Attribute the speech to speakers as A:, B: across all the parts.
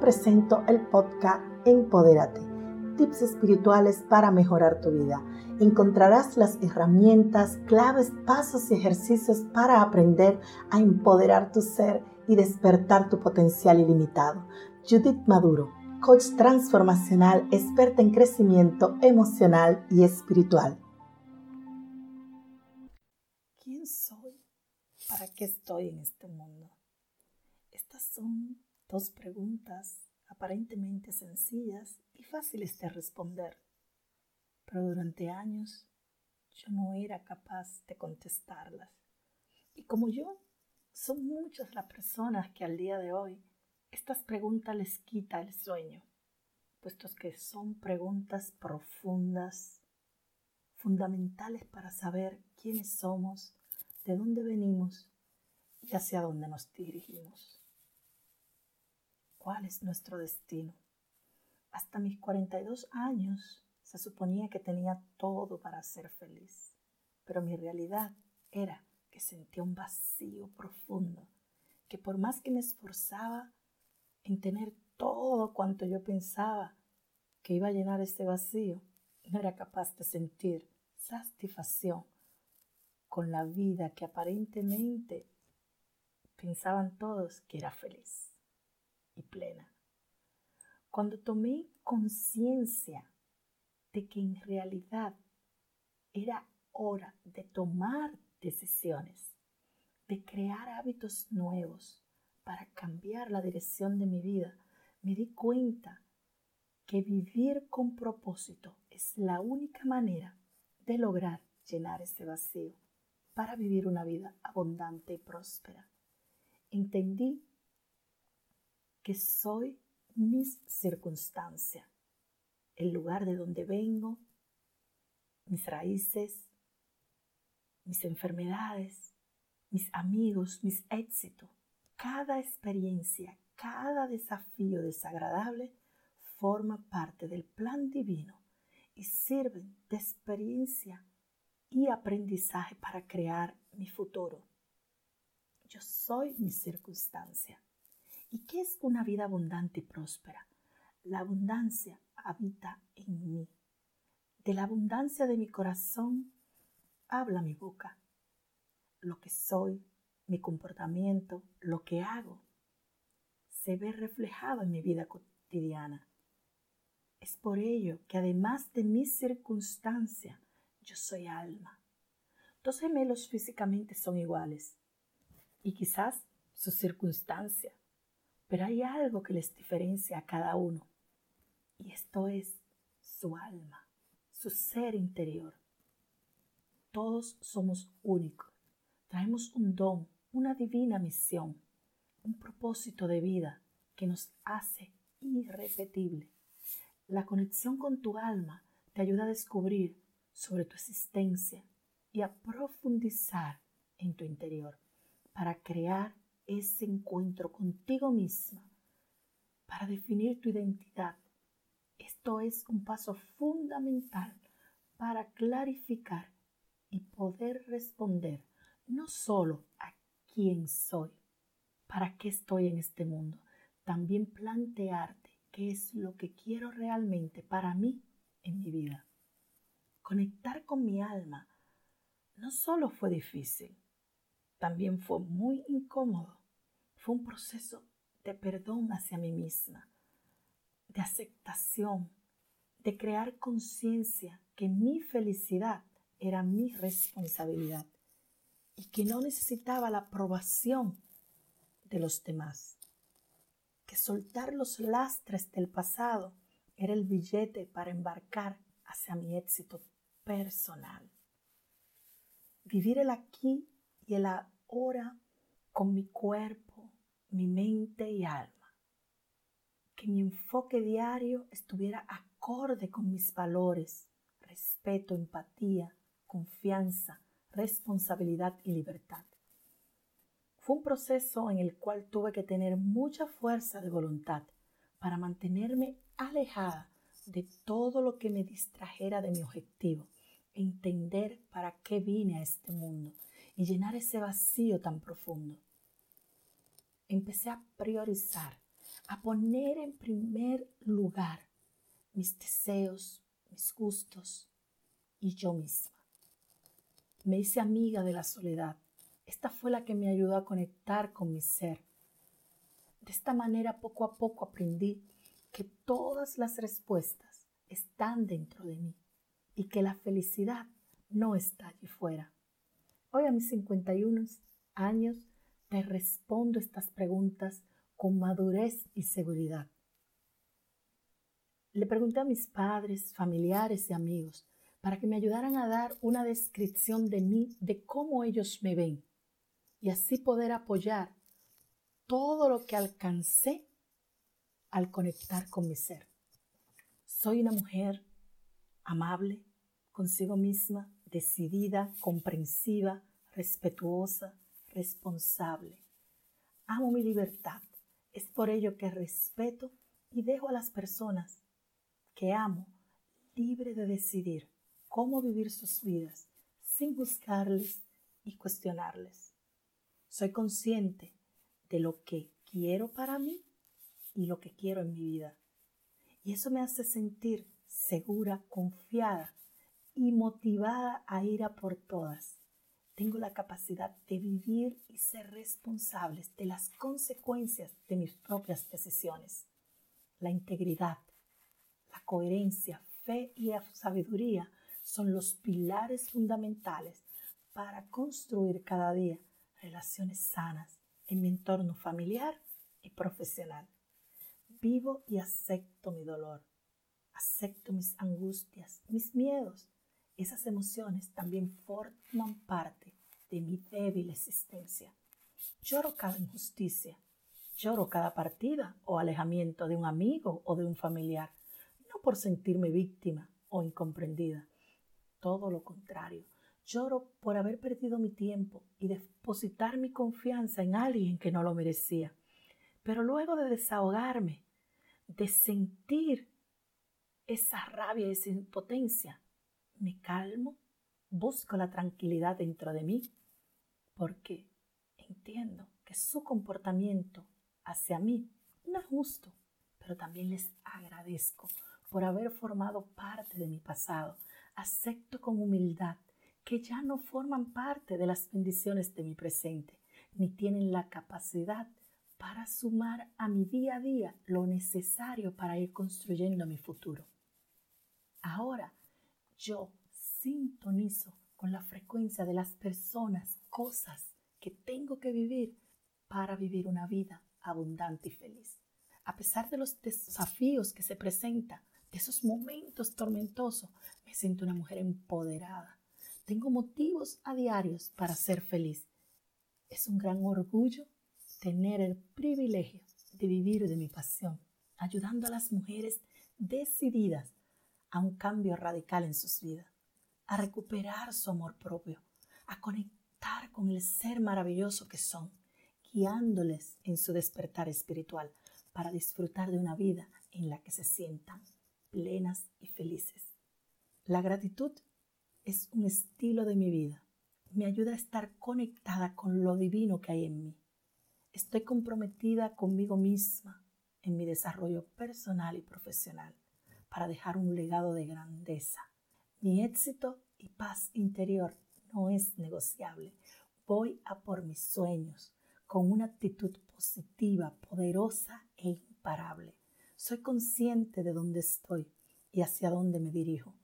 A: presento el podcast Empodérate, tips espirituales para mejorar tu vida. Encontrarás las herramientas, claves, pasos y ejercicios para aprender a empoderar tu ser y despertar tu potencial ilimitado. Judith Maduro, coach transformacional, experta en crecimiento emocional y espiritual. ¿Quién soy? ¿Para qué estoy en este mundo? Estas son Dos preguntas aparentemente sencillas y fáciles de responder, pero durante años yo no era capaz de contestarlas. Y como yo, son muchas las personas que al día de hoy estas preguntas les quita el sueño, puestos que son preguntas profundas, fundamentales para saber quiénes somos, de dónde venimos y hacia dónde nos dirigimos cuál es nuestro destino. Hasta mis 42 años se suponía que tenía todo para ser feliz, pero mi realidad era que sentía un vacío profundo, que por más que me esforzaba en tener todo cuanto yo pensaba que iba a llenar ese vacío, no era capaz de sentir satisfacción con la vida que aparentemente pensaban todos que era feliz plena. Cuando tomé conciencia de que en realidad era hora de tomar decisiones, de crear hábitos nuevos para cambiar la dirección de mi vida, me di cuenta que vivir con propósito es la única manera de lograr llenar ese vacío para vivir una vida abundante y próspera. Entendí que soy mis circunstancias, el lugar de donde vengo, mis raíces, mis enfermedades, mis amigos, mis éxitos. Cada experiencia, cada desafío desagradable forma parte del plan divino y sirven de experiencia y aprendizaje para crear mi futuro. Yo soy mi circunstancia. ¿Y qué es una vida abundante y próspera? La abundancia habita en mí. De la abundancia de mi corazón habla mi boca. Lo que soy, mi comportamiento, lo que hago, se ve reflejado en mi vida cotidiana. Es por ello que además de mis circunstancias, yo soy alma. Dos gemelos físicamente son iguales y quizás sus circunstancias pero hay algo que les diferencia a cada uno. Y esto es su alma, su ser interior. Todos somos únicos. Traemos un don, una divina misión, un propósito de vida que nos hace irrepetible. La conexión con tu alma te ayuda a descubrir sobre tu existencia y a profundizar en tu interior para crear ese encuentro contigo misma para definir tu identidad. Esto es un paso fundamental para clarificar y poder responder no solo a quién soy, para qué estoy en este mundo, también plantearte qué es lo que quiero realmente para mí en mi vida. Conectar con mi alma no solo fue difícil, también fue muy incómodo fue un proceso de perdón hacia mí misma, de aceptación, de crear conciencia que mi felicidad era mi responsabilidad y que no necesitaba la aprobación de los demás, que soltar los lastres del pasado era el billete para embarcar hacia mi éxito personal. Vivir el aquí y el ahora con mi cuerpo mi mente y alma. Que mi enfoque diario estuviera acorde con mis valores, respeto, empatía, confianza, responsabilidad y libertad. Fue un proceso en el cual tuve que tener mucha fuerza de voluntad para mantenerme alejada de todo lo que me distrajera de mi objetivo, entender para qué vine a este mundo y llenar ese vacío tan profundo empecé a priorizar, a poner en primer lugar mis deseos, mis gustos y yo misma. Me hice amiga de la soledad. Esta fue la que me ayudó a conectar con mi ser. De esta manera poco a poco aprendí que todas las respuestas están dentro de mí y que la felicidad no está allí fuera. Hoy a mis 51 años te respondo estas preguntas con madurez y seguridad. Le pregunté a mis padres, familiares y amigos para que me ayudaran a dar una descripción de mí, de cómo ellos me ven, y así poder apoyar todo lo que alcancé al conectar con mi ser. Soy una mujer amable, consigo misma, decidida, comprensiva, respetuosa, responsable. Amo mi libertad. Es por ello que respeto y dejo a las personas que amo libre de decidir cómo vivir sus vidas sin buscarles y cuestionarles. Soy consciente de lo que quiero para mí y lo que quiero en mi vida. Y eso me hace sentir segura, confiada y motivada a ir a por todas. Tengo la capacidad de vivir y ser responsables de las consecuencias de mis propias decisiones. La integridad, la coherencia, fe y sabiduría son los pilares fundamentales para construir cada día relaciones sanas en mi entorno familiar y profesional. Vivo y acepto mi dolor, acepto mis angustias, mis miedos. Esas emociones también forman parte de mi débil existencia. Lloro cada injusticia, lloro cada partida o alejamiento de un amigo o de un familiar, no por sentirme víctima o incomprendida, todo lo contrario. Lloro por haber perdido mi tiempo y depositar mi confianza en alguien que no lo merecía. Pero luego de desahogarme, de sentir esa rabia y esa impotencia, me calmo, busco la tranquilidad dentro de mí, porque entiendo que su comportamiento hacia mí no es justo, pero también les agradezco por haber formado parte de mi pasado. Acepto con humildad que ya no forman parte de las bendiciones de mi presente, ni tienen la capacidad para sumar a mi día a día lo necesario para ir construyendo mi futuro. Ahora yo sintonizo con la frecuencia de las personas, cosas que tengo que vivir para vivir una vida abundante y feliz. A pesar de los desafíos que se presentan, de esos momentos tormentosos, me siento una mujer empoderada. Tengo motivos a diarios para ser feliz. Es un gran orgullo tener el privilegio de vivir de mi pasión, ayudando a las mujeres decididas a un cambio radical en sus vidas, a recuperar su amor propio, a conectar con el ser maravilloso que son, guiándoles en su despertar espiritual para disfrutar de una vida en la que se sientan plenas y felices. La gratitud es un estilo de mi vida. Me ayuda a estar conectada con lo divino que hay en mí. Estoy comprometida conmigo misma en mi desarrollo personal y profesional para dejar un legado de grandeza. Mi éxito y paz interior no es negociable. Voy a por mis sueños con una actitud positiva, poderosa e imparable. Soy consciente de dónde estoy y hacia dónde me dirijo.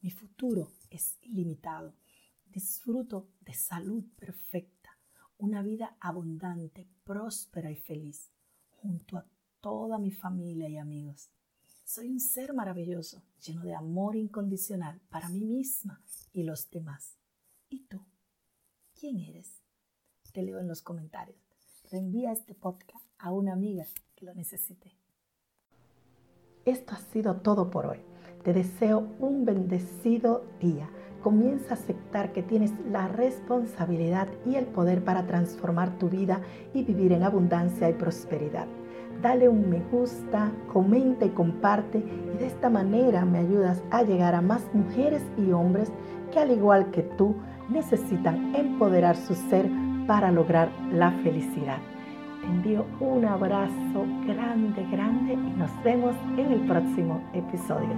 A: Mi futuro es ilimitado. Disfruto de salud perfecta, una vida abundante, próspera y feliz, junto a toda mi familia y amigos. Soy un ser maravilloso, lleno de amor incondicional para mí misma y los demás. ¿Y tú? ¿Quién eres? Te leo en los comentarios. Reenvía este podcast a una amiga que lo necesite. Esto ha sido todo por hoy. Te deseo un bendecido día. Comienza a aceptar que tienes la responsabilidad y el poder para transformar tu vida y vivir en abundancia y prosperidad. Dale un me gusta, comenta y comparte y de esta manera me ayudas a llegar a más mujeres y hombres que al igual que tú necesitan empoderar su ser para lograr la felicidad. Te envío un abrazo grande, Nos vemos en el próximo episodio.